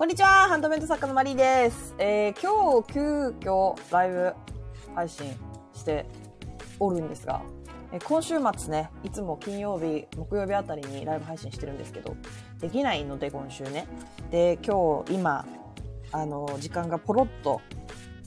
こんにちは、ハンドメイド作家のマリーです。えー、今日、急遽、ライブ配信しておるんですが、えー今週末ね、いつも金曜日、木曜日あたりにライブ配信してるんですけど、できないので、今週ね。で、今日、今、あの、時間がポロッと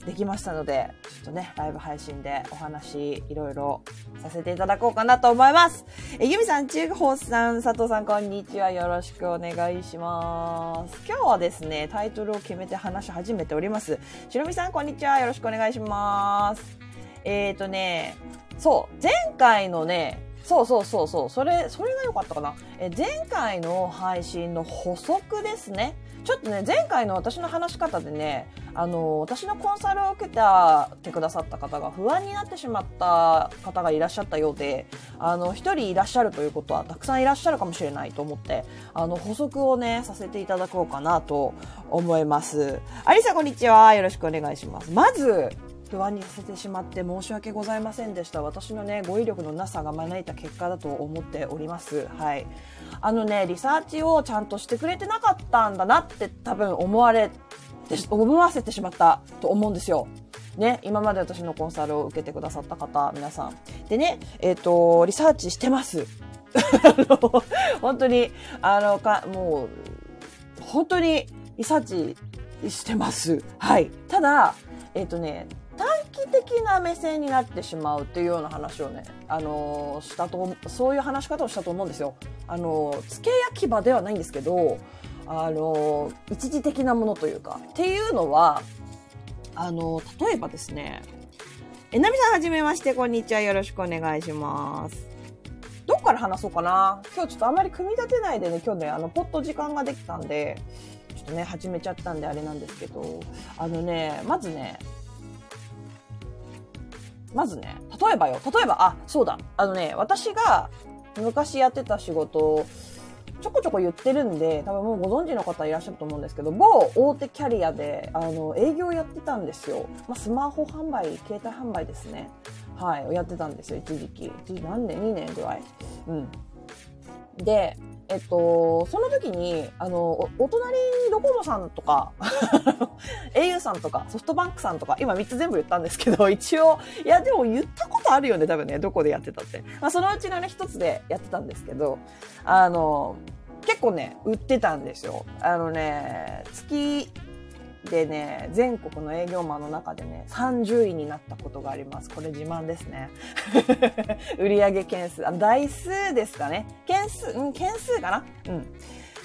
できましたので、ちょっとね、ライブ配信でお話、いろいろさせていただこうかなと思います。え、ゆみさん、中宝さん、佐藤さん、こんにちは。よろしくお願いします。今日はですね、タイトルを決めて話し始めております。しろみさん、こんにちは。よろしくお願いします。えーとね、そう、前回のね、そうそうそうそう、それ、それが良かったかな。え、前回の配信の補足ですね。ちょっとね、前回の私の話し方でね、あの、私のコンサルを受けたてくださった方が不安になってしまった方がいらっしゃったようで、あの、一人いらっしゃるということはたくさんいらっしゃるかもしれないと思って、あの、補足をね、させていただこうかなと思います。アリサ、こんにちは。よろしくお願いします。まず、不安にさせてしまって申し訳ございませんでした。私のね、語彙力のなさが招いた結果だと思っております。はい。あのね、リサーチをちゃんとしてくれてなかったんだなって多分思われて、思わせてしまったと思うんですよ。ね、今まで私のコンサルを受けてくださった方、皆さん。でね、えっ、と、リサーチしてます。あ の本当に、あの、か、もう、本当にリサーチしてます。はい。ただ、えっ、とね、短期的な目線になってしまうっていうような話をね、あのしたと、そういう話し方をしたと思うんですよ。あのー付け焼き場ではないんですけど、あの一時的なものというか、っていうのは、あの例えばですね、えなみさんはじめまして、こんにちは。よろしくお願いします。どっから話そうかな今日ちょっとあんまり組み立てないでね、今日ね、あの、ポッと時間ができたんで、ちょっとね、始めちゃったんであれなんですけど、あのね、まずね、まずね、例えばよ、例えば、あ、そうだ、あのね、私が昔やってた仕事、ちょこちょこ言ってるんで、多分もうご存知の方いらっしゃると思うんですけど、某大手キャリアで、あの、営業やってたんですよ。まあ、スマホ販売、携帯販売ですね。はい、やってたんですよ、一時期。一時何年 ?2 年ぐらい？うん。で、えっと、その時に、あの、おお隣にドコモさんとか、au さんとか、ソフトバンクさんとか、今3つ全部言ったんですけど、一応、いや、でも言ったことあるよね、多分ね、どこでやってたって。まあ、そのうちのね、一つでやってたんですけど、あの、結構ね、売ってたんですよ。あのね、月でね、全国の営業マンの中でね、30位になったことがあります。これ自慢ですね。売上件数、あ台数ですかね。件数、うん、件数かなうん。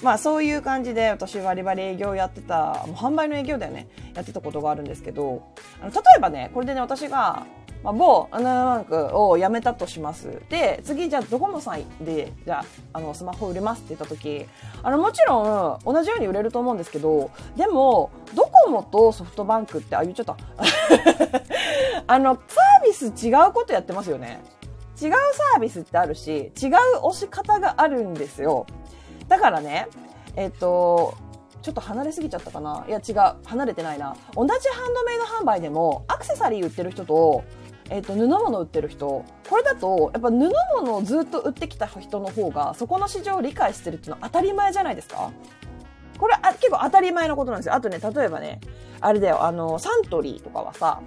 まあそういう感じで私バリバリ営業やってた、もう販売の営業だよね、やってたことがあるんですけど、あの例えばね、これでね、私が、まあ、某アナログバンクを辞めたとします。で、次じゃあドコモさんで、じゃあ、あの、スマホ売れますって言った時、あの、もちろん同じように売れると思うんですけど、でも、ドコモとソフトバンクって、あ、言っちゃった。あの、サービス違うことやってますよね。違うサービスってあるし、違う押し方があるんですよ。だからね、えっと、ちょっと離れすぎちゃったかないや違う、離れてないな。同じハンドメイド販売でも、アクセサリー売ってる人と、えっと、布物売ってる人。これだと、やっぱ布物をずっと売ってきた人の方が、そこの市場を理解してるっていうのは当たり前じゃないですかこれあ結構当たり前のことなんですよ。あとね、例えばね、あれだよ、あの、サントリーとかはさ、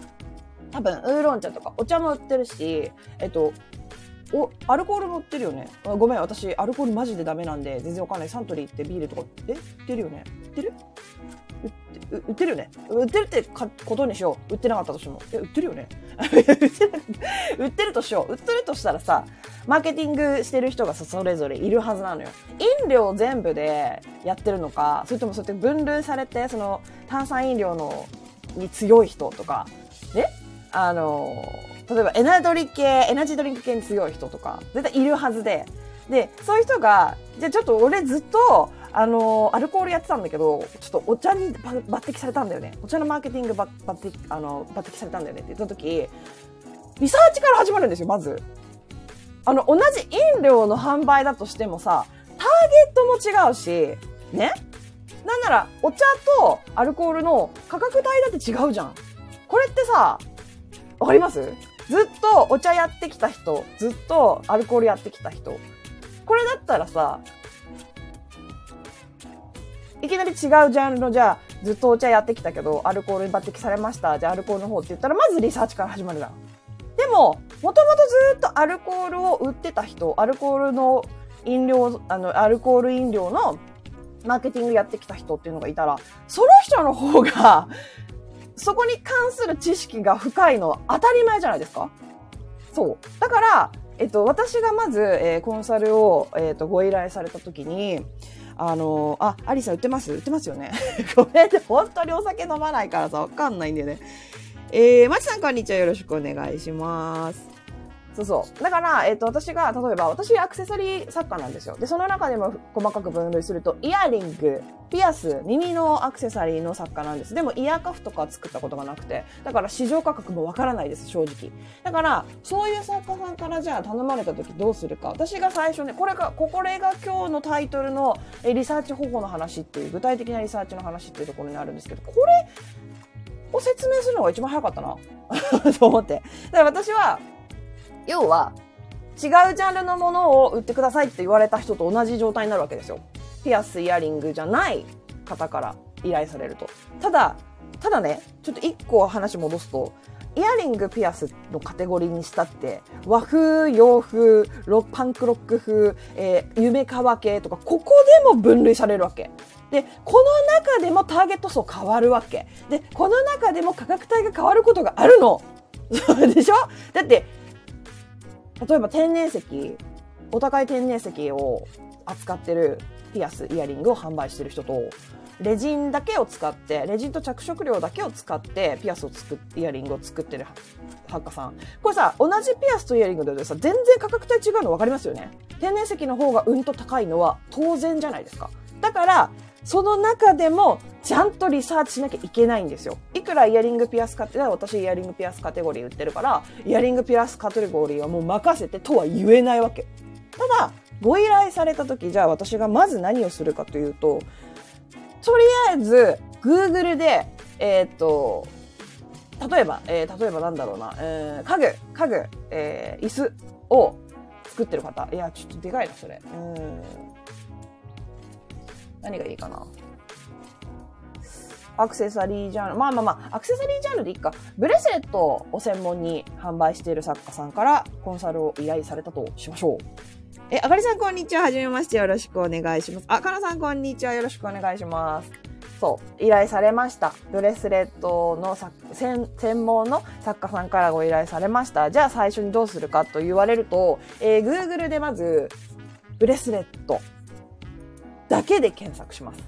多分、ウーロン茶とかお茶も売ってるし、えっと、お、アルコールも売ってるよね。ごめん、私、アルコールマジでダメなんで、全然わかんない。サントリーってビールとか、え？売ってるよね売ってる？売ってるよね売ってるってかことにしよう。売ってなかったとしても。え、売ってるよね売ってる売ってるとしよう。売ってるとしたらさ、マーケティングしてる人がさ、それぞれいるはずなのよ。飲料全部でやってるのか、それともそうやって分類されて、その炭酸飲料のに強い人とか、ね？あの、例えばエナドリ系、エナジードリンク系に強い人とか、絶対いるはずで、で、そういう人が、じゃあちょっと俺ずっと、あのアルコールやってたんだけど、ちょっとお茶に抜擢されたんだよね。お茶のマーケティングば抜擢、あの、抜擢されたんだよねって言った時、リサーチから始まるんですよ、まず。あの、同じ飲料の販売だとしてもさ、ターゲットも違うし、ね？なんなら、お茶とアルコールの価格帯だって違うじゃん。これってさ、わかります？ずっとお茶やってきた人、ずっとアルコールやってきた人。これだったらさ、いきなり違うジャンルの、じゃあ、ずっとお茶やってきたけど、アルコールに抜擢されました。じゃあ、アルコールの方って言ったら、まずリサーチから始まるじゃん。でも、もともとずっとアルコールを売ってた人、アルコールの飲料、あの、アルコール飲料のマーケティングやってきた人っていうのがいたら、その人の方がそこに関する知識が深いのは当たり前じゃないですかそう。だから、えっと、私がまず、えー、コンサルを、えっと、ご依頼された時に、あのー、あ、アリさん売ってます？売ってますよね ごめんね。本当にお酒飲まないからさ、わかんないんだよね。えー、まちさんこんにちは。よろしくお願いします。そうそう。だから、えっ、ー、と、私が、例えば、私、アクセサリー作家なんですよ。で、その中でも細かく分類すると、イヤリング、ピアス、耳のアクセサリーの作家なんです。でも、イヤーカフとか作ったことがなくて、だから市場価格もわからないです、正直。だから、そういう作家さんからじゃあ頼まれた時どうするか。私が最初ね、これが、これが今日のタイトルの、えリサーチ方法の話っていう、具体的なリサーチの話っていうところにあるんですけど、これを説明するのが一番早かったな。と思って。だから私は、要は、違うジャンルのものを売ってくださいって言われた人と同じ状態になるわけですよ。ピアス、イヤリングじゃない方から依頼されると。ただ、ただね、ちょっと一個話戻すと、イヤリング、ピアスのカテゴリーにしたって、和風、洋風、ロパンクロック風、えー、夢川系とか、ここでも分類されるわけ。で、この中でもターゲット層変わるわけ。で、この中でも価格帯が変わることがあるの。でしょ？だって、例えば天然石、お高い天然石を扱ってるピアス、イヤリングを販売してる人と、レジンだけを使って、レジンと着色料だけを使ってピアスを作っ、イヤリングを作ってる作家さん。これさ、同じピアスとイヤリングでさ、全然価格帯違うの分かりますよね？天然石の方がうんと高いのは当然じゃないですか。だから、その中でも、ちゃんとリサーチしなきゃいけないんですよ。いくらイヤリングピアスカテゴリー、私イヤリングピアスカテゴリー売ってるから、イヤリングピアスカテゴリーはもう任せてとは言えないわけ。ただ、ご依頼された時、じゃあ私がまず何をするかというと、とりあえず、Google で、えー、っと、例えば、えー、例えばなんだろうな、えー、家具、家具、えー、椅子を作ってる方。いや、ちょっとでかいな、それ。うん。何がいいかな？アクセサリージャンル。まあまあまあ、アクセサリージャンルでいいか。ブレスレットを専門に販売している作家さんからコンサルを依頼されたとしましょう。え、あかりさんこんにちは。はじめまして。よろしくお願いします。あ、かなさんこんにちは。よろしくお願いします。そう、依頼されました。ブレスレットの専専門の作家さんからご依頼されました。じゃあ最初にどうするかと言われると、えー、Google でまず、ブレスレットだけで検索します。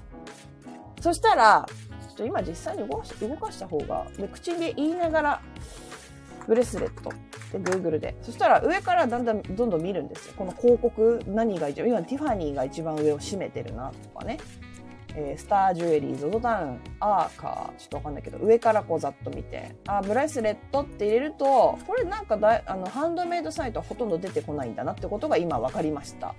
そしたら、ちょっと今実際に動かし動かした方が、で口で言いながら、ブレスレットで Google で。そしたら上からだんだんどんどん見るんですよ。この広告何が一番、今ティファニーが一番上を占めてるなとかね。えー、スタージュエリー、ゾゾタウン、アーカー、ちょっとわかんないけど、上からこうざっと見て、あ、ブレスレットって入れると、これなんかだあの、ハンドメイドサイトはほとんど出てこないんだなってことが今分かりました。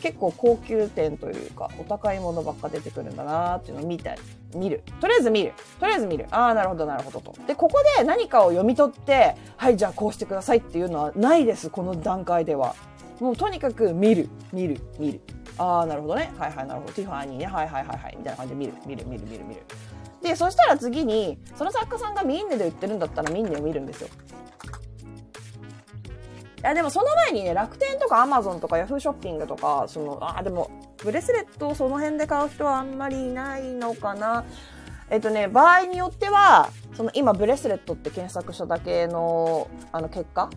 結構高級店というか、お高いものばっか出てくるんだなっていうのを見て、見る。とりあえず見る。とりあえず見る。ああ、なるほど、なるほどと。で、ここで何かを読み取って、はい、じゃあこうしてくださいっていうのはないです、この段階では。もうとにかく見る、見る、見る。ああ、なるほどね。はいはい、なるほど。ティファニーね。はいはいはいはい。みたいな感じで見る、見る、見る、見る、見る。で、そしたら次に、その作家さんがミンネで売ってるんだったらミンネを見るんですよ。いや、でもその前にね、楽天とかアマゾンとかヤフーショッピングとか、その、あ、でも、ブレスレットをその辺で買う人はあんまりいないのかな。えっとね、場合によっては、その今ブレスレットって検索しただけの、あの結果？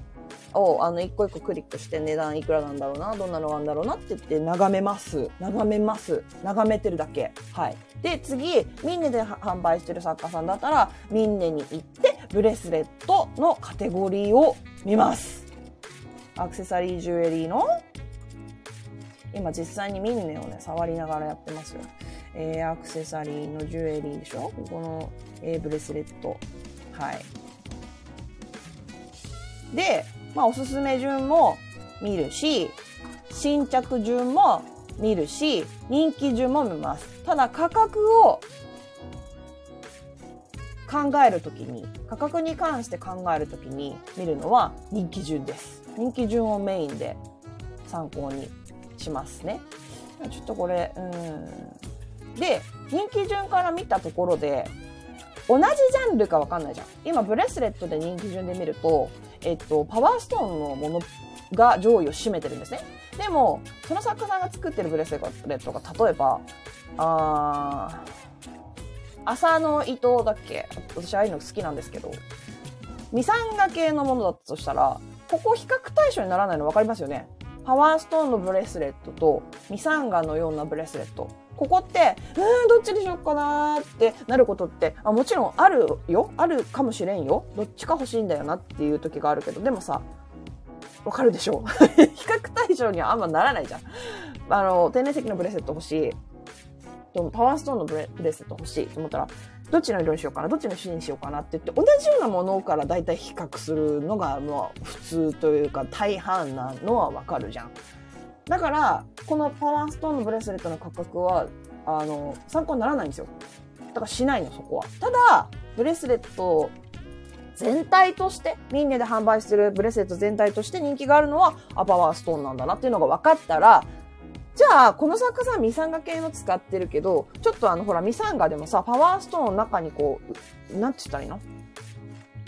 を、あの、一個一個クリックして値段いくらなんだろうな、どんなのなんだろうなって言って眺めます。眺めます。眺めてるだけ。はい。で、次、ミンネで販売してる作家さんだったら、ミンネに行って、ブレスレットのカテゴリーを見ます。アクセサリージュエリーの今実際にミンネをね、触りながらやってますよ。えー、アクセサリーのジュエリーでしょ？ここの、えー、ブレスレット。はい。で、まあおすすめ順も見るし、新着順も見るし、人気順も見ます。ただ価格を考えるときに、価格に関して考えるときに見るのは人気順です。人気順をメインで参考にしますね。ちょっとこれ、うん。で、人気順から見たところで、同じジャンルかわかんないじゃん。今、ブレスレットで人気順で見ると、えっと、パワーストーンのものが上位を占めてるんですね。でも、その作家さんが作ってるブレスレットが、例えば、あー、朝の伊藤だっけ？私、ああいうの好きなんですけど、ミサンガ系のものだったとしたら、ここ比較対象にならないの分かりますよね？パワーストーンのブレスレットとミサンガのようなブレスレット。ここって、うーん、どっちにしよっかなーってなることって、あ、もちろんあるよ。あるかもしれんよ。どっちか欲しいんだよなっていう時があるけど、でもさ、わかるでしょ？比較対象にはあんまならないじゃん。あの、天然石のブレスレット欲しい。パワーストーンのブレブレスレット欲しいと思ったら、どっちの色にしようかな、どっちの種にしようかなって言って、同じようなものから大体比較するのが、まあ、普通というか、大半なのはわかるじゃん。だから、このパワーストーンのブレスレットの価格は、あの、参考にならないんですよ。だからしないの、そこは。ただ、ブレスレット全体として、ミンネで販売してるブレスレット全体として人気があるのは、アパワーストーンなんだなっていうのが分かったら、じゃあ、この作家さんミサンガ系の使ってるけど、ちょっとあの、ほら、ミサンガでもさ、パワーストーンの中にこう、なんて言ったらいいの？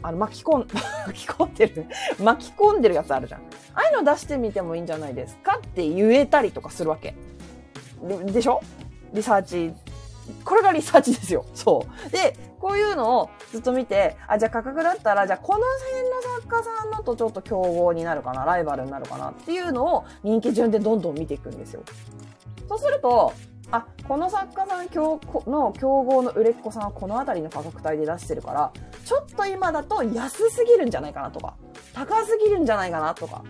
あの、巻き込ん、巻き込んでる巻き込んでるやつあるじゃん。ああいうの出してみてもいいんじゃないですかって言えたりとかするわけ。ででしょ？リサーチ。これがリサーチですよ。そう。で、こういうのをずっと見て、あ、じゃあ価格だったら、じゃあこの辺の作家さんのとちょっと競合になるかな、ライバルになるかなっていうのを人気順でどんどん見ていくんですよ。そうすると、あ、この作家さんの競合の売れっ子さんはこの辺りの価格帯で出してるから、ちょっと今だと安すぎるんじゃないかなとか、高すぎるんじゃないかなとか。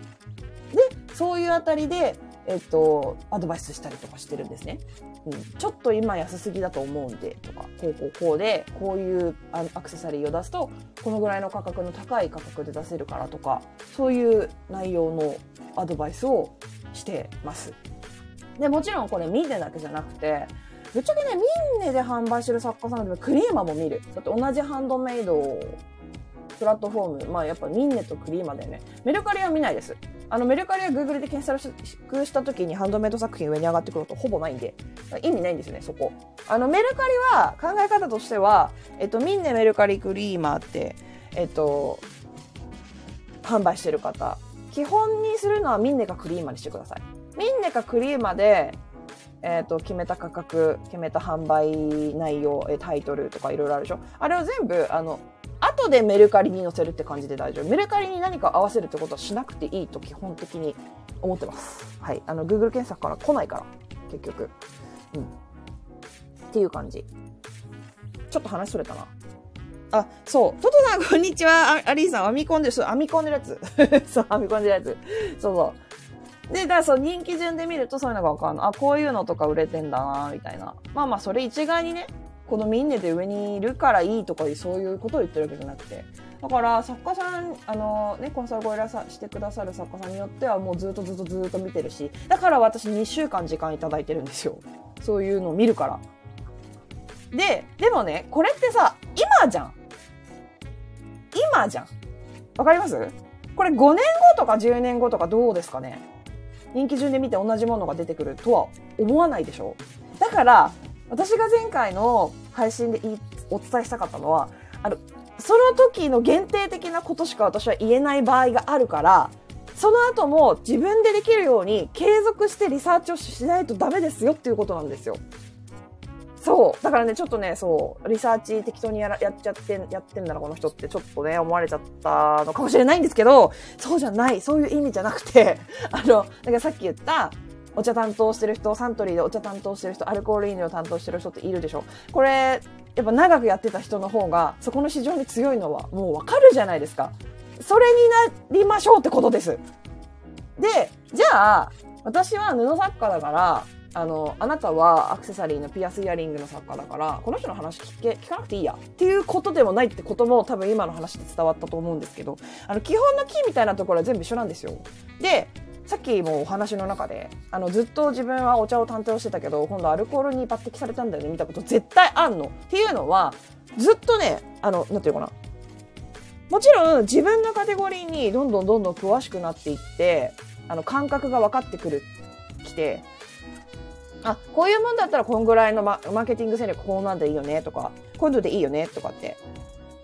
で、そういうあたりで、えっと、アドバイスしたりとかしてるんですね。うん、ちょっと今安すぎだと思うんで、とか、こうこうこうで、こういうアクセサリーを出すと、このぐらいの価格の高い価格で出せるからとか、そういう内容のアドバイスをしてます。で、もちろんこれミンネだけじゃなくて、ぶっちゃけね、ミンネで販売してる作家さんでクリーマも見る。だって同じハンドメイドプラットフォーム、まあやっぱミンネとクリーマでね、メルカリは見ないです。あのメルカリは Google で検索した時にハンドメイド作品上に上がってくることほぼないんで、意味ないんですね、そこ。あのメルカリは考え方としては、えっと、ミンネメルカリクリーマーって、えっと、販売してる方、基本にするのはミンネかクリーマーにしてください。ミンネかクリーマで、えっ、ー、と、決めた価格、決めた販売内容、タイトルとかいろいろあるでしょあれを全部、あの、後でメルカリに載せるって感じで大丈夫。メルカリに何か合わせるってことはしなくていいと基本的に思ってます。はい。あの、Google 検索から来ないから、結局。うん。っていう感じ。ちょっと話それたな。あ、そう。トトさん、こんにちは。アリーさん、編み込んでる、そう、編み込んでるやつ。そう、編み込んでるやつ。そうそう。で、だからそう、人気順で見るとそういうのがわかるの。あ、こういうのとか売れてんだな、みたいな。まあまあ、それ一概にね、このミンネで上にいるからいいとかそういうことを言ってるわけじゃなくて。だから作家さんあのねコンサルご依頼さしてくださる作家さんによってはもうずっとずっとずっと見てるしだから私2週間時間いただいてるんですよ。そういうのを見るから。ででもねこれってさ今じゃん。今じゃん。わかります？これ5年後とか10年後とかどうですかね？人気順で見て同じものが出てくるとは思わないでしょ？だから私が前回の配信でお伝えしたかったのは、あの、その時の限定的なことしか私は言えない場合があるから、その後も自分でできるように継続してリサーチをしないとダメですよっていうことなんですよ。そう。だからね、ちょっとね、そう、リサーチ適当にやらやっちゃって、やってんだな、この人ってちょっとね、思われちゃったのかもしれないんですけど、そうじゃない、そういう意味じゃなくて、あの、だかさっき言った、お茶担当してる人、サントリーでお茶担当してる人、アルコール飲料担当してる人っているでしょこれ、やっぱ長くやってた人の方が、そこの市場に強いのはもうわかるじゃないですか。それになりましょうってことです。で、じゃあ、私は布作家だから、あの、あなたはアクセサリーのピアスイヤリングの作家だから、この人の話聞け、聞かなくていいや。っていうことでもないってことも多分今の話で伝わったと思うんですけど、あの、基本のキーみたいなところは全部一緒なんですよ。で、さっきもお話の中であのずっと自分はお茶を担当してたけど今度アルコールに抜擢されたんだよね見たこと絶対あんの。っていうのはずっとねあのなんていうかな。もちろん自分のカテゴリーにどんどんどんどん詳しくなっていってあの感覚が分かってくるきてあ、こういうもんだったらこんぐらいのママーケティング戦略こうなんでいいよねとか、こういうのでいいよねとかって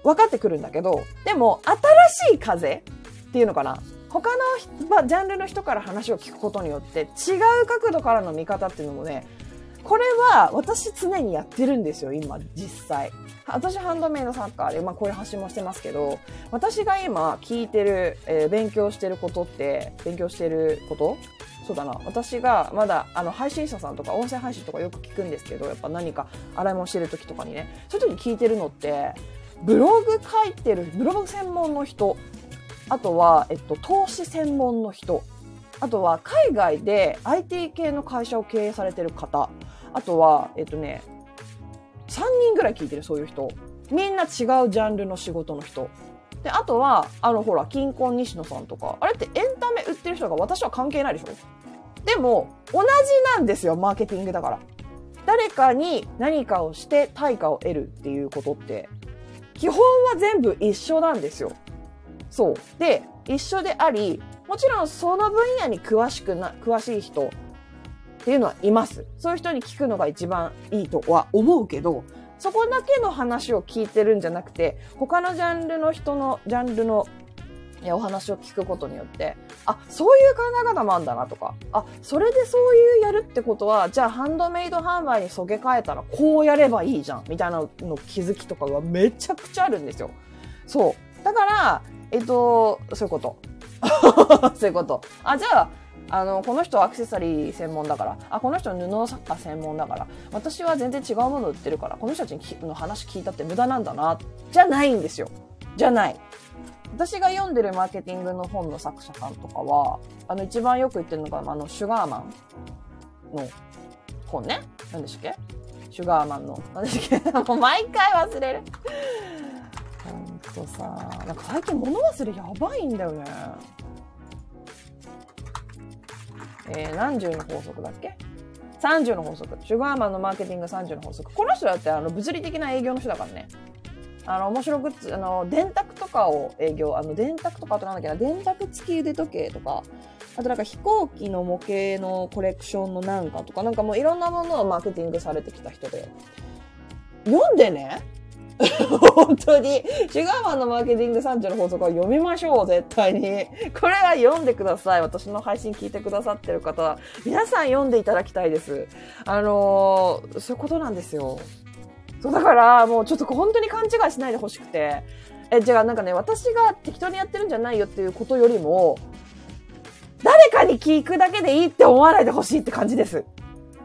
分かってくるんだけど、でも新しい風っていうのかな。他の、まあ、ジャンルの人から話を聞くことによって違う角度からの見方っていうのもね、これは私常にやってるんですよ、今、実際。私ハンドメイドサッカーで、まあこういう発信もしてますけど、私が今聞いてる、えー、勉強してることって、勉強してること？そうだな。私がまだ、あの、配信者さんとか音声配信とかよく聞くんですけど、やっぱ何か洗い物してる時とかにね、そういう時に聞いてるのって、ブログ書いてる、ブログ専門の人、あとは、えっと、投資専門の人、あとは海外で IT 系の会社を経営されてる方、あとは、えっとね、3人ぐらい聞いてる、そういう人。みんな違うジャンルの仕事の人。で、あとは、あの、ほら、金婚西野さんとか、あれってエンタメ売ってる人が私は関係ないでしょでも、同じなんですよ、マーケティングだから。誰かに何かをして対価を得るっていうことって、基本は全部一緒なんですよ。そう。で、一緒であり、もちろんその分野に詳しくな、詳しい人っていうのはいます。そういう人に聞くのが一番いいとは思うけど、そこだけの話を聞いてるんじゃなくて、他のジャンルの人の、ジャンルのお話を聞くことによって、あ、そういう考え方もあるんだなとか、あ、それでそういうやるってことは、じゃあハンドメイド販売にそげ替えたらこうやればいいじゃん、みたいなの気づきとかがめちゃくちゃあるんですよ。そう。だから、えっと、そういうこと。そういうこと。あ、じゃあ、あの、この人はアクセサリー専門だから、あ、この人は布作家専門だから、私は全然違うもの売ってるから、この人たちの話聞いたって無駄なんだな、じゃないんですよ。じゃない。私が読んでるマーケティングの本の作者さんとかは、あの、一番よく言ってるのが、あの、シュガーマンの本ね。何でしたっけ？シュガーマンの。何でしたっけ？もう毎回忘れる。とさ、なんか最近物忘れやばいんだよね。えー、何十の法則だっけ？30の法則。シュガーマンのマーケティング30の法則。この人だってあの物理的な営業の人だからね。あの、面白グッズ、あの、電卓とかを営業、あの、電卓とかあとなんだっけな、電卓付き腕時計とか、あとなんか飛行機の模型のコレクションのなんかとか、なんかもういろんなものをマーケティングされてきた人で。読んでね本当に。シュガーマンのマーケティング30の法則は読みましょう、絶対に。これは読んでください。私の配信聞いてくださってる方は、皆さん読んでいただきたいです。あのー、そういうことなんですよ。そうだから、もうちょっと本当に勘違いしないでほしくて。え、じゃあなんかね、私が適当にやってるんじゃないよっていうことよりも、誰かに聞くだけでいいって思わないでほしいって感じです。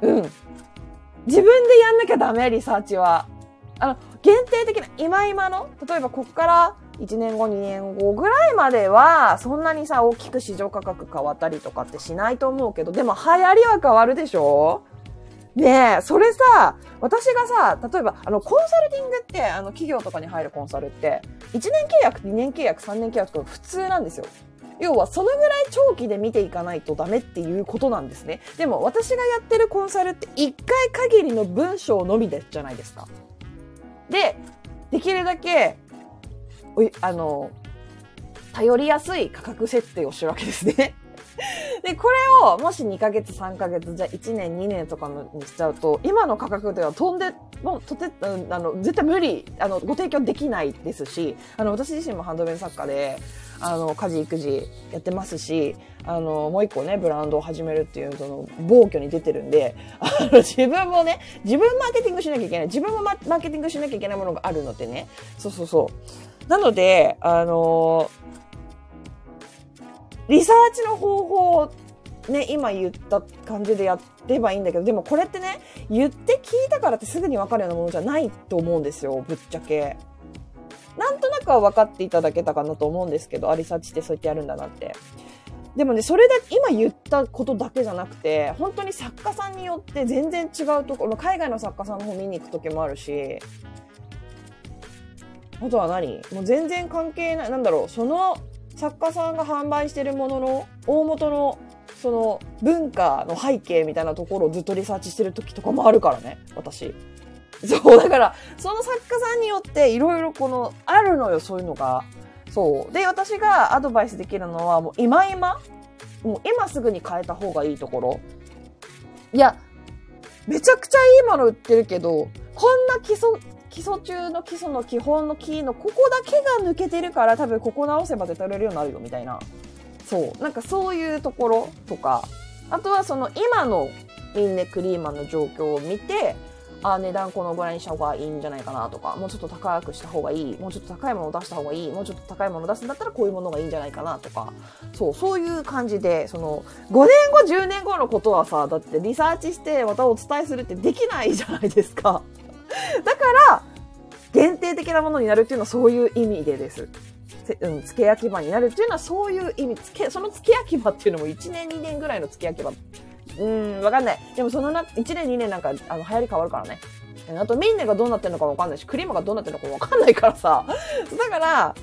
うん。自分でやんなきゃダメ、リサーチは。あの、限定的な、今今の、例えばこっから1年後、2年後ぐらいまでは、そんなにさ、大きく市場価格変わったりとかってしないと思うけど、でも流行りは変わるでしょ？ねえ、それさ、私がさ、例えば、あの、コンサルティングって、あの、企業とかに入るコンサルって、1年契約、2年契約、3年契約と普通なんですよ。要は、そのぐらい長期で見ていかないとダメっていうことなんですね。でも、私がやってるコンサルって、1回限りの文章のみでじゃないですか。で、できるだけ、あの、頼りやすい価格設定をしてるわけですね。で、これを、もし2ヶ月、3ヶ月、じゃあ1年、2年とかにしちゃうと、今の価格では飛んで、もう、とて、あの、絶対無理、あの、ご提供できないですし、あの、私自身もハンドメイド作家で、あの、家事、育児やってますし、あの、もう一個ね、ブランドを始めるっていう、その、暴挙に出てるんで、あの、自分もね、自分マーケティングしなきゃいけない、自分もマーケティングしなきゃいけないものがあるのでね、そうそうそう。なので、あの、リサーチの方法をね、今言った感じでやればいいんだけど、でもこれってね、言って聞いたからってすぐにわかるようなものじゃないと思うんですよ、ぶっちゃけ。なんとなくは分かっていただけたかなと思うんですけど、アリサーチってそうやってやるんだなって。でもね、それだけ、今言ったことだけじゃなくて、本当に作家さんによって全然違うところ、海外の作家さんの方見に行く時もあるし、あとは何？もう全然関係ない、なんだろう、その作家さんが販売してるものの大元のその文化の背景みたいなところをずっとリサーチしてる時とかもあるからね、私。そう、だから、その作家さんによっていろいろこの、あるのよ、そういうのが。そう。で、私がアドバイスできるのは、もう今今、もう今すぐに変えた方がいいところ。いや、めちゃくちゃいいもの売ってるけど、こんな基礎、基礎中の基礎の基本のキーのここだけが抜けてるから多分ここ直せば絶対売れるようになるよみたいな。そう。なんかそういうところとか、あとはその今のミンネクリーマンの状況を見て、あ値段このぐらいにした方がいいんじゃないかなとか、もうちょっと高くした方がいい、もうちょっと高いものを出した方がいい、もうちょっと高いものを出すんだったらこういうものがいいんじゃないかなとか、そう、そういう感じで、その、5年後、10年後のことはさ、だってリサーチしてまたお伝えするってできないじゃないですか。だから、限定的なものになるっていうのはそういう意味でです。うん、付け焼き場になるっていうのはそういう意味、付け、その付け焼き場っていうのも1年2年ぐらいの付け焼き場。うん、わかんない。でもそのな、1年2年なんか、あの、流行り変わるからね。あと、ミンネがどうなってるのかわかんないし、クリームがどうなってるのかわかんないからさ。だから、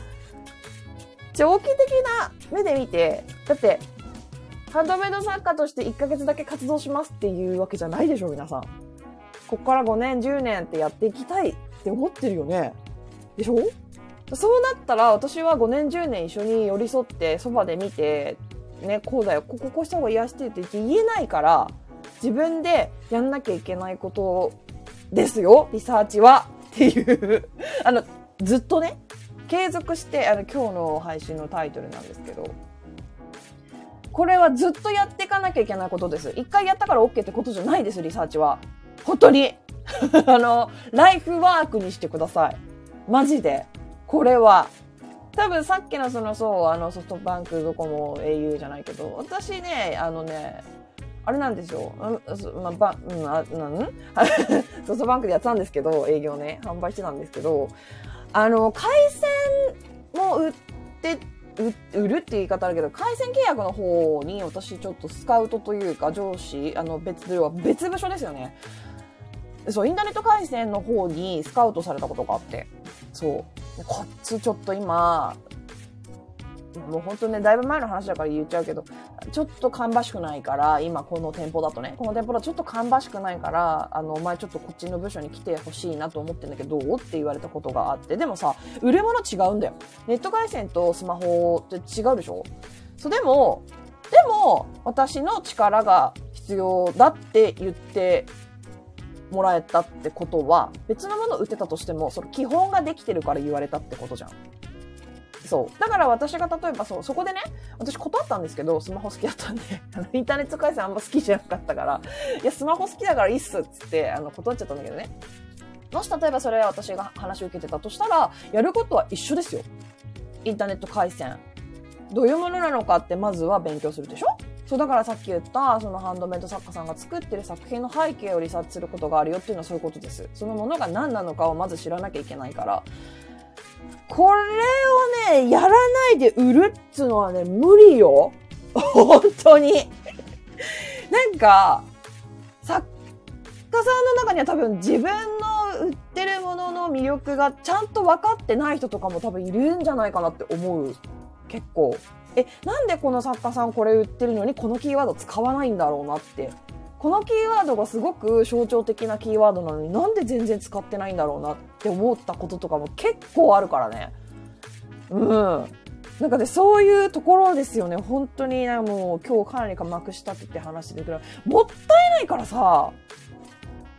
長期的な目で見て、だって、ハンドメイド作家として1ヶ月だけ活動しますっていうわけじゃないでしょ、皆さん。こっから5年、10年ってやっていきたいって思ってるよね。でしょ？そうなったら、私は5年、10年一緒に寄り添って、そばで見て、ね、こうだよ、こここうした方が癒してって言えないから、自分でやんなきゃいけないことですよ、リサーチは。っていう あの、ずっとね、継続して、あの、今日の配信のタイトルなんですけど、これはずっとやっていかなきゃいけないことです。一回やったから OK ってことじゃないです、リサーチは。本当に。あの、ライフワークにしてください。マジで。これは。多分さっきのその、そう、あの、ソフトバンク、ドコモ、au じゃないけど、私ね、あのね、あれなんですよ。まあ、ば、うん、あ、なん？ソフトバンクでやってたんですけど、営業ね、販売してたんですけど、あの、回線も売って、売るって言い方あるけど、回線契約の方に私ちょっとスカウトというか上司、あの別、要は別部署ですよね。そう、インターネット回線の方にスカウトされたことがあって。そう。こっちちょっと今、もう本当ね、だいぶ前の話だから言っちゃうけど、ちょっと芳しくないから、今この店舗だとね、この店舗だとちょっと芳しくないから、あの、お前ちょっとこっちの部署に来てほしいなと思ってんだけど、どうって言われたことがあって、でもさ、売れ物違うんだよ。ネット回線とスマホって違うでしょそう、でも、でも、私の力が必要だって言ってもらえたってことは、別のもの売ってたとしても、その基本ができてるから言われたってことじゃん。そう。だから私が例えばそう、そこでね、私断ったんですけど、スマホ好きだったんで、インターネット回線あんま好きじゃなかったから、いや、スマホ好きだからいいっすっつって、あの、断っちゃったんだけどね。もし例えばそれは私が話を受けてたとしたら、やることは一緒ですよ。インターネット回線。どういうものなのかってまずは勉強するでしょ？そうだからさっき言ったそのハンドメイド作家さんが作ってる作品の背景をリサーチすることがあるよっていうのはそういうことです。そのものが何なのかをまず知らなきゃいけないから。これをね、やらないで売るっつうのはね、無理よ。本当に。なんか、作家さんの中には多分自分の売ってるものの魅力がちゃんと分かってない人とかも多分いるんじゃないかなって思う。結構。え、なんでこの作家さんこれ売ってるのにこのキーワード使わないんだろうなって。このキーワードがすごく象徴的なキーワードなのになんで全然使ってないんだろうなって思ったこととかも結構あるからね。うん。なんかね、そういうところですよね。本当に、もう今日かなりかまくしたって話してる、もったいないからさ、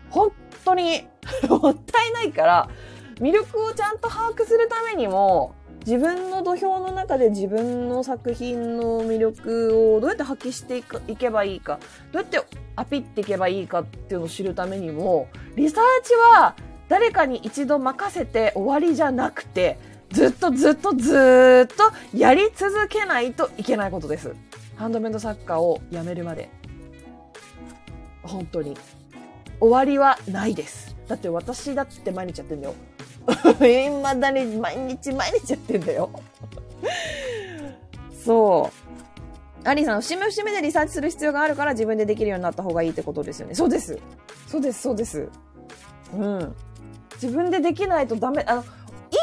本当に もったいないから、魅力をちゃんと把握するためにも、自分の土俵の中で自分の作品の魅力をどうやって発揮していくいけばいいか、どうやってアピっていけばいいかっていうのを知るためにも、リサーチは誰かに一度任せて終わりじゃなくて、ずっとずっとずっとやり続けないといけないことです。ハンドメイド作家を辞めるまで。本当に。終わりはないです。だって私だって毎日やってんだよ。いまだに毎日毎日やってんだよ。そう。アリーさん、節目節目でリサーチする必要があるから自分でできるようになった方がいいってことですよね。そうです。そうです、そうです。うん。自分でできないとダメ。あの、い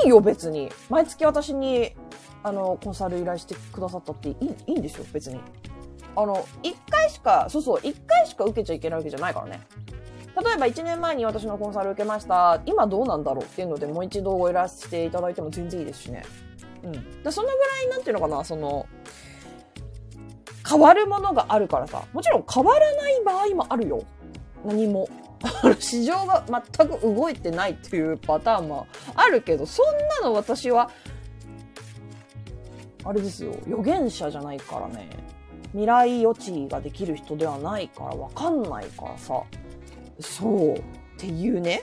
いよ、別に。毎月私に、あの、コンサル依頼してくださったっていい、いいんですよ、別に。あの、一回しか、そうそう、一回しか受けちゃいけないわけじゃないからね。例えば1年前に私のコンサル受けました。今どうなんだろうっていうのでもう一度ご依頼していただいても全然いいですしね。うん。だそのぐらい、なんていうのかな、その、変わるものがあるからさ。もちろん変わらない場合もあるよ。何も。市場が全く動いてないっていうパターンもあるけど、そんなの私は、あれですよ、予言者じゃないからね。未来予知ができる人ではないからわかんないからさ。そう。っていうね。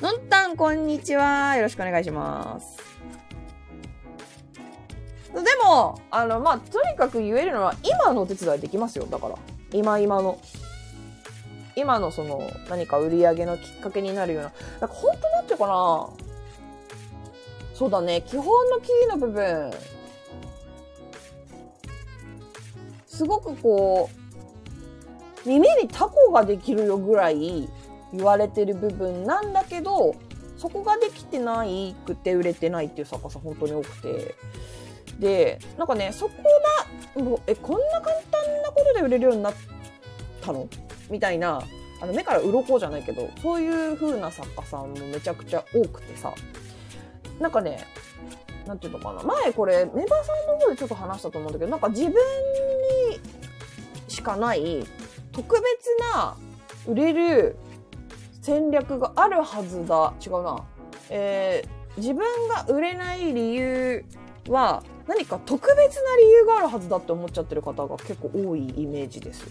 のんたん、こんにちは。よろしくお願いします。でも、あの、まあ、とにかく言えるのは、今のお手伝いできますよ。だから。今今の。今のその、何か売り上げのきっかけになるような。なんか本当なんていうかな。そうだね。基本のキーの部分。すごくこう、耳にタコができるよぐらい言われてる部分なんだけど、そこができてないくて売れてないっていう作家さん本当に多くて。で、なんかね、そこが、もうえ、こんな簡単なことで売れるようになったの？みたいな、あの、目から鱗じゃないけど、そういう風な作家さんもめちゃくちゃ多くてさ、なんかね、なんていうのかな。前これ、メンバーさんの方でちょっと話したと思うんだけど、なんか自分にしかない特別な売れる戦略があるはずだ。違うな。えー、自分が売れない理由は何か特別な理由があるはずだって思っちゃってる方が結構多いイメージです。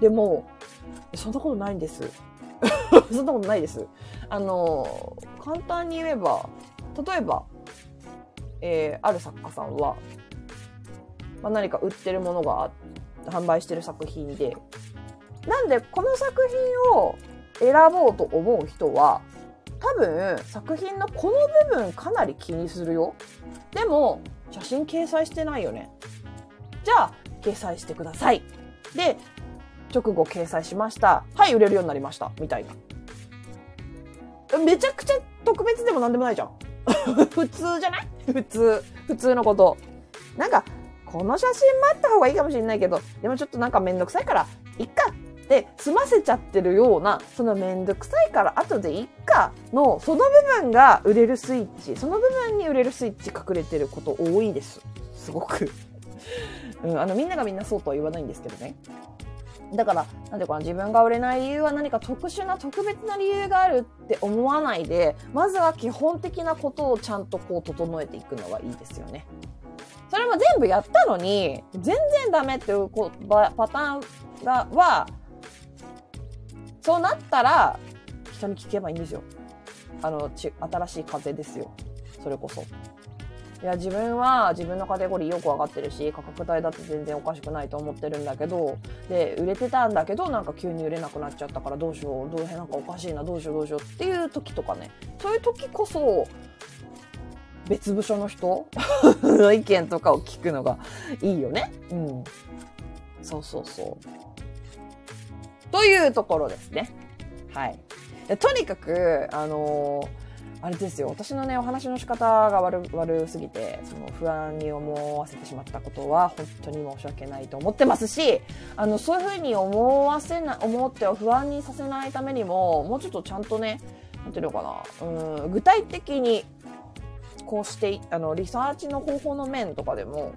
でも、そんなことないんです。そんなことないです。あの、簡単に言えば、例えば、えー、ある作家さんは、まあ、何か売ってるものが販売してる作品で、なんでこの作品を選ぼうと思う人は、多分作品のこの部分かなり気にするよ。でも、写真掲載してないよね。じゃあ、掲載してください。で、直後掲載しました。はい、売れるようになりました。みたいな。めちゃくちゃ特別でもなんでもないじゃん。普通じゃない？普通。普通のこと。なんか、この写真もあった方がいいかもしれないけど、でもちょっとなんかめんどくさいから、いっかって済ませちゃってるような、そのめんどくさいから後でいっかの、その部分が売れるスイッチ、その部分に売れるスイッチ隠れてること多いです。すごく。うん、あの、みんながみんなそうとは言わないんですけどね。だから、なんていうかな、自分が売れない理由は何か特殊な特別な理由があるって思わないで、まずは基本的なことをちゃんとこう整えていくのはいいですよね。それも全部やったのに、全然ダメっていうパターンが、は、そうなったら、人に聞けばいいんですよ。あの、ち、新しい風ですよ。それこそ。いや、自分は自分のカテゴリーよくわかってるし、価格帯だって全然おかしくないと思ってるんだけど、で、売れてたんだけど、なんか急に売れなくなっちゃったからどうしよう、どうへなんかおかしいな、どうしようどうしようっていう時とかね。そういう時こそ、別部署の人 の意見とかを聞くのがいいよね。うん。そうそうそう。というところですね。はい。とにかく、あのーあれですよ私のねお話の仕方が悪悪すぎてその不安に思わせてしまったことは本当に申し訳ないと思ってますしあのそういうふうに思わせな思っては不安にさせないためにももうちょっとちゃんとねなんていうのかなうん具体的にこうしてあのリサーチの方法の面とかでも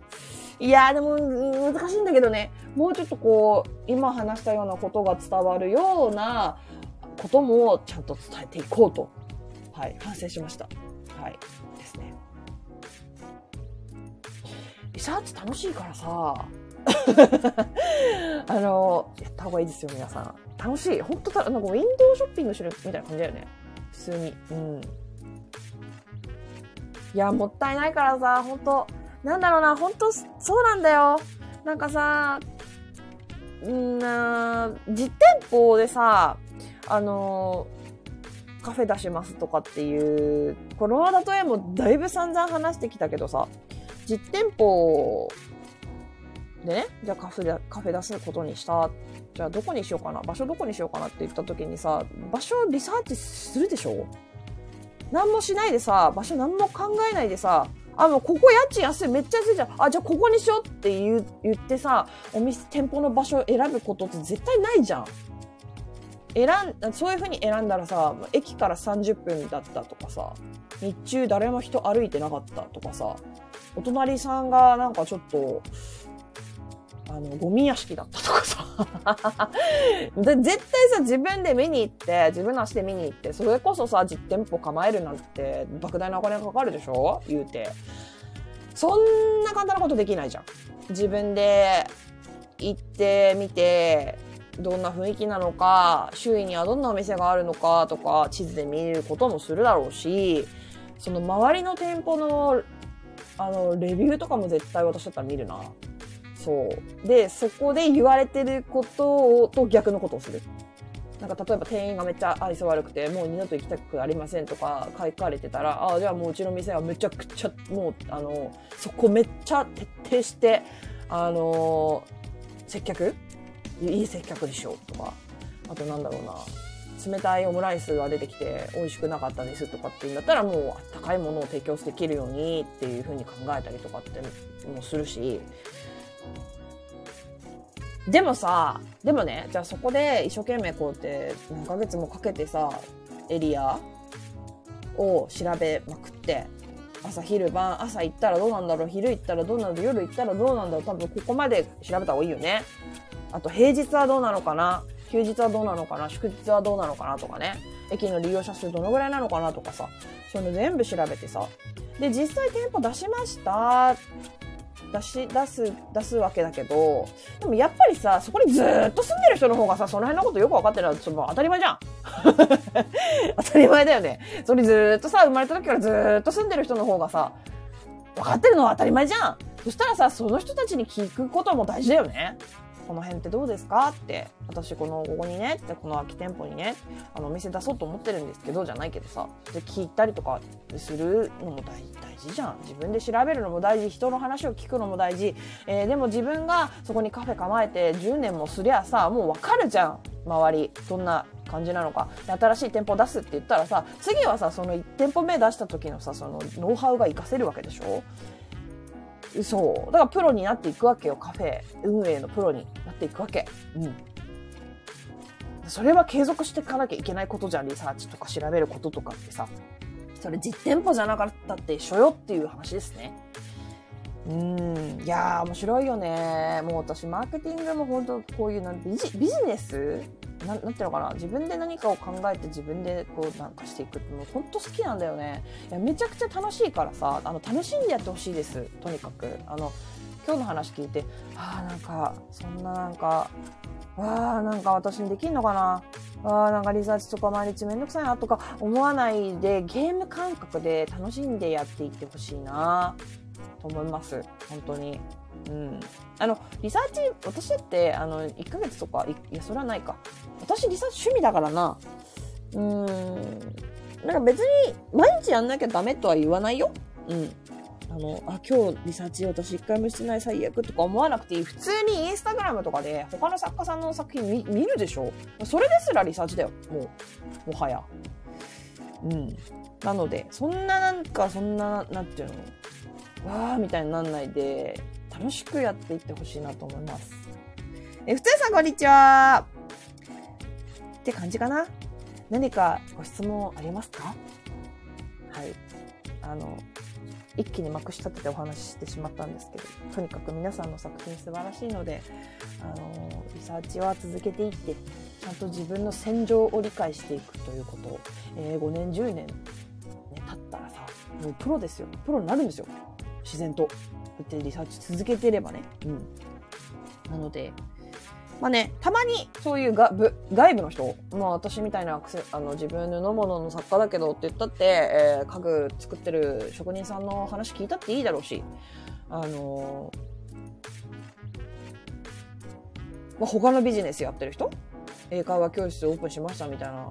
いやでも難しいんだけどねもうちょっとこう今話したようなことが伝わるようなこともちゃんと伝えていこうとはい、反省しました。はい、ですね。リサーチ楽しいからさ、あの、やった方がいいですよ、皆さん。楽しい。本当た、なんかウィンドウショッピングしてるみたいな感じだよね。普通に。うん。いや、もったいないからさ、本当なんだろうな、本当そうなんだよ。なんかさ、んな実店舗でさ、あのカフェ出しますとかっていう、この例えもだいぶ散々話してきたけどさ、実店舗でね、じゃあカフェ、カフェ出すことにした。じゃあどこにしようかな場所どこにしようかなって言った時にさ、場所リサーチするでしょ？何もしないでさ、場所何も考えないでさ、あ、もうここ家賃安い、めっちゃ安いじゃん。あ、じゃあここにしようって言言ってさ、お店、店舗の場所を選ぶことって絶対ないじゃん。選ん、そういう風に選んだらさ、駅から30分だったとかさ、日中誰も人歩いてなかったとかさ、お隣さんがなんかちょっと、あの、ゴミ屋敷だったとかさ、絶対さ、自分で見に行って、自分の足で見に行って、それこそさ、実店舗構えるなんて、莫大なお金がかかるでしょ？言うて。そんな簡単なことできないじゃん。自分で行ってみて、どんな雰囲気なのか、周囲にはどんなお店があるのかとか、地図で見ることもするだろうし、その周りの店舗の、あの、レビューとかも絶対私だったら見るな。そう。で、そこで言われてることを、と逆のことをする。なんか例えば店員がめっちゃ愛想悪くて、もう二度と行きたくありませんとか書かれてたら、ああ、じゃあもううちの店はめちゃくちゃ、もう、あの、そこめっちゃ徹底して、あの接客？いい接客でしょとか、あとなんだろうな、冷たいオムライスが出てきて美味しくなかったですとかっていうんだったらもうあったかいものを提供できるようにっていうふうに考えたりとかってもするし、でもさ、でもね、じゃあそこで一生懸命こうやって何ヶ月もかけてさ、エリアを調べまくって、朝昼晩、朝行ったらどうなんだろう、昼行ったらどうなんだろう、夜行ったらどうなんだろう、多分ここまで調べた方がいいよね。あと平日はどうなのかな休日はどうなのかな祝日はどうなのかなとかね。駅の利用者数どのぐらいなのかなとかさ。そういうの全部調べてさ。で、実際店舗出しました出し、出す、出すわけだけど、でもやっぱりさ、そこにずっと住んでる人の方がさ、その辺のことよく分かってるのは、その当たり前じゃん。当たり前だよね。それずっとさ、生まれた時からずっと住んでる人の方がさ、分かってるのは当たり前じゃん。そしたらさ、その人たちに聞くことも大事だよね。この辺ってどうですか？って、私この、ここにね、ってこの空き店舗にね、あの、お店出そうと思ってるんですけど、じゃないけどさ、で、聞いたりとかするのも大事じゃん。自分で調べるのも大事、人の話を聞くのも大事。えー、でも自分がそこにカフェ構えて10年もすりゃさ、もうわかるじゃん。周り。どんな感じなのか。新しい店舗出すって言ったらさ、次はさ、その1店舗目出した時のさ、そのノウハウが活かせるわけでしょ？そう。だからプロになっていくわけよ。カフェ運営のプロになっていくわけ。うん。それは継続していかなきゃいけないことじゃん。リサーチとか調べることとかってさ。それ実店舗じゃなかったって一緒よっていう話ですね。うん。いや、面白いよね。もう私、マーケティングも本当こういうなんビジビジネスななんていうのかな自分で何かを考えて自分でこうなんかしていくってもう本当好きなんだよね。いやめちゃくちゃ楽しいからさあの楽しんでやってほしいです。とにかく。あの今日の話聞いてああなんかそんななんかわあなんか私にできんのかな。あなんかリサーチとか毎日めんどくさいなとか思わないでゲーム感覚で楽しんでやっていってほしいなと思います。本当に。うん。あの、リサーチ、私だって、あの、1ヶ月とか、いや、それはないか。私、リサーチ趣味だからな。うん。なんか別に、毎日やんなきゃダメとは言わないよ。うん。あの、あ、今日リサーチ私一回もしてない最悪とか思わなくていい。普通にインスタグラムとかで他の作家さんの作品見見るでしょ？それですらリサーチだよ。もう、もはや。うん。なので、そんななんか、そんな、なんていうの、わーみたいになんないで、楽しくやっていってほしいなと思います。え、ふつやさんこんにちはって感じかな何かご質問ありますか？はい。あの、一気にまくし立ててお話ししてしまったんですけど、とにかく皆さんの作品素晴らしいので、あの、リサーチは続けていって、ちゃんと自分の戦場を理解していくということを、えー、5年、10年、ね、経ったらさ、もうプロですよ。プロになるんですよ。自然と。ってリサーチ続けてればね。うん。なので、まあね、たまにそういうがぶ外部の人、まあ私みたいなあの自分布物の作家だけどって言ったって、えー、家具作ってる職人さんの話聞いたっていいだろうし、あのー、まあ、他のビジネスやってる人？英会話教室オープンしましたみたいな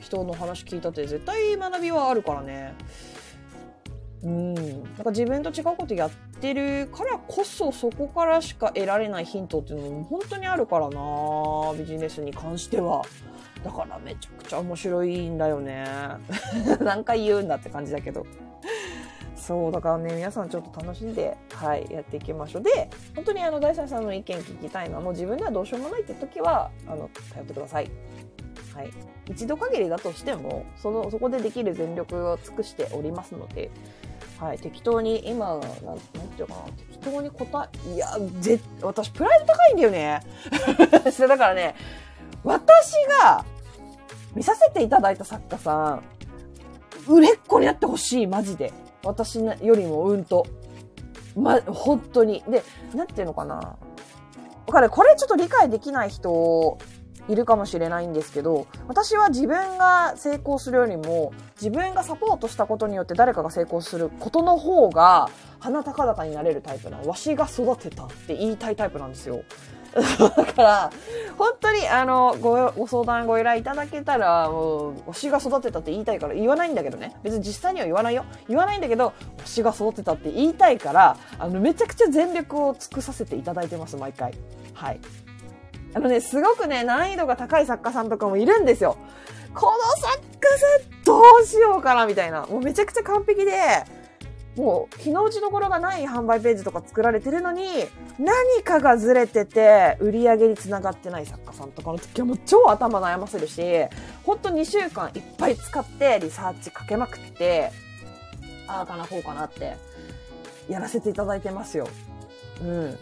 人の話聞いたって絶対学びはあるからね。うん。なんか自分と違うことやってるからこそそこからしか得られないヒントっていうのも本当にあるからなビジネスに関しては。だからめちゃくちゃ面白いんだよね。何回言うんだって感じだけど。そう、だからね、皆さんちょっと楽しんで、はい、やっていきましょう。で、本当にあの、大沢さんの意見聞きたいのは、もう自分ではどうしようもないって時は、あの、頼ってください。はい。一度限りだとしても、その、そこでできる全力を尽くしておりますので、はい、適当に、今、なん、なんていうかな、適当に答え、いや、ぜ、私、プライド高いんだよね。だからね、私が見させていただいた作家さん、売れっ子になってほしい、マジで。私よりもうんと。ま、本当に。で、なんていうのかな。わかる？これちょっと理解できない人いるかもしれないんですけど、私は自分が成功するよりも、自分がサポートしたことによって誰かが成功することの方が、鼻高々になれるタイプなの。わしが育てたって言いたいタイプなんですよ。だから、本当に、あの、ご、ご相談、ご依頼いただけたら、もう、推しが育てたって言いたいから、言わないんだけどね。別に実際には言わないよ。言わないんだけど、推しが育てたって言いたいから、あの、めちゃくちゃ全力を尽くさせていただいてます、毎回。はい。あのね、すごくね、難易度が高い作家さんとかもいるんですよ。この作家さんどうしようかな、みたいな。もうめちゃくちゃ完璧で、もう、日の打ちどころがない販売ページとか作られてるのに、何かがずれてて、売り上げにつながってない作家さんとかの時はもう超頭悩ませるし、ほんと2週間いっぱい使ってリサーチかけまくって、ああかな、こうかなって、やらせていただいてますよ。うん。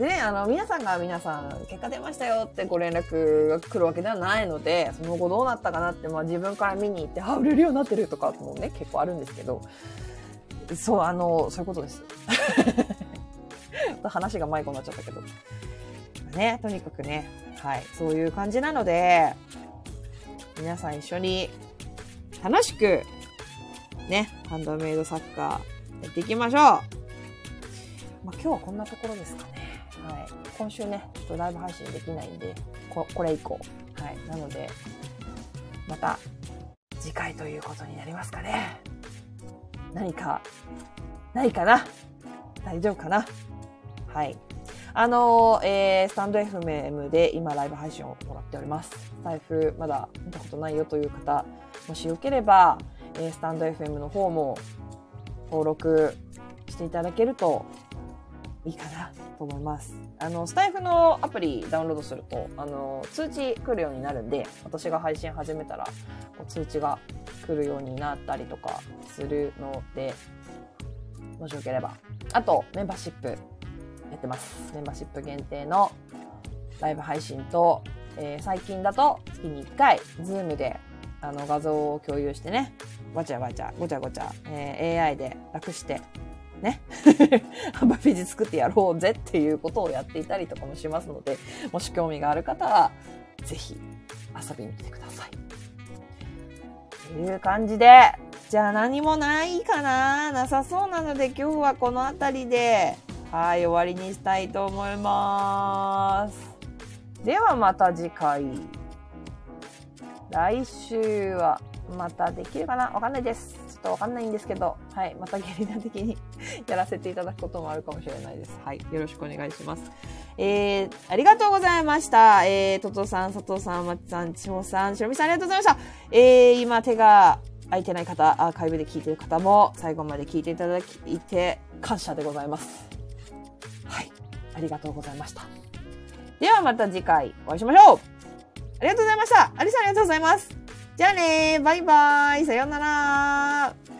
ね、あの、皆さんが皆さん、結果出ましたよってご連絡が来るわけではないので、その後どうなったかなって、まあ自分から見に行って、あ、売れるようになってるとかもね、結構あるんですけど、そう、あの、そういうことです。話が迷子になっちゃったけど。ね、とにかくね、はい、そういう感じなので、皆さん一緒に楽しく、ね、ハンドメイドサッカーやっていきましょう。まあ、今日はこんなところですかね。はい。今週ね、ちょっとライブ配信できないんで、これ以降。はい。なので、また次回ということになりますかね。何か、ないかな？大丈夫かな？はい。あのー、えー、スタンド FM で今ライブ配信を行っております。財布まだ見たことないよという方、もしよければ、えー、スタンド FM の方も登録していただけるといいかなと思います。あの、スタイフのアプリダウンロードすると、あの、通知来るようになるんで、私が配信始めたら、こう通知が来るようになったりとかするので、もしよければ。あと、メンバーシップやってます。メンバーシップ限定のライブ配信と、えー、最近だと月に1回、ズームであの画像を共有してね、わちゃわちゃ、ごちゃごちゃ、えー、AI で楽してね、ハンバーページ作ってやろうぜっていうことをやっていたりとかもしますので、もし興味がある方は、ぜひ遊びに来てください。という感じで、じゃあ何もないかな？なさそうなので今日はこの辺りで、はい、終わりにしたいと思います。ではまた次回。来週はまたできるかな？わかんないです。ちょっとわかんないんですけど、はい、またゲリラ的に やらせていただくこともあるかもしれないです。はい、よろしくお願いします。えー、ありがとうございました。えー、トトさん、佐藤さん、松さん、千穂さん、しろみさん、ありがとうございました。えー、今手が空いてない方、アーカイブで聞いてる方も最後まで聞いていただきいて感謝でございます。はい、ありがとうございました。ではまた次回お会いしましょうありがとうございました。アリさんありがとうございます。じゃあねバイバイ。さようなら。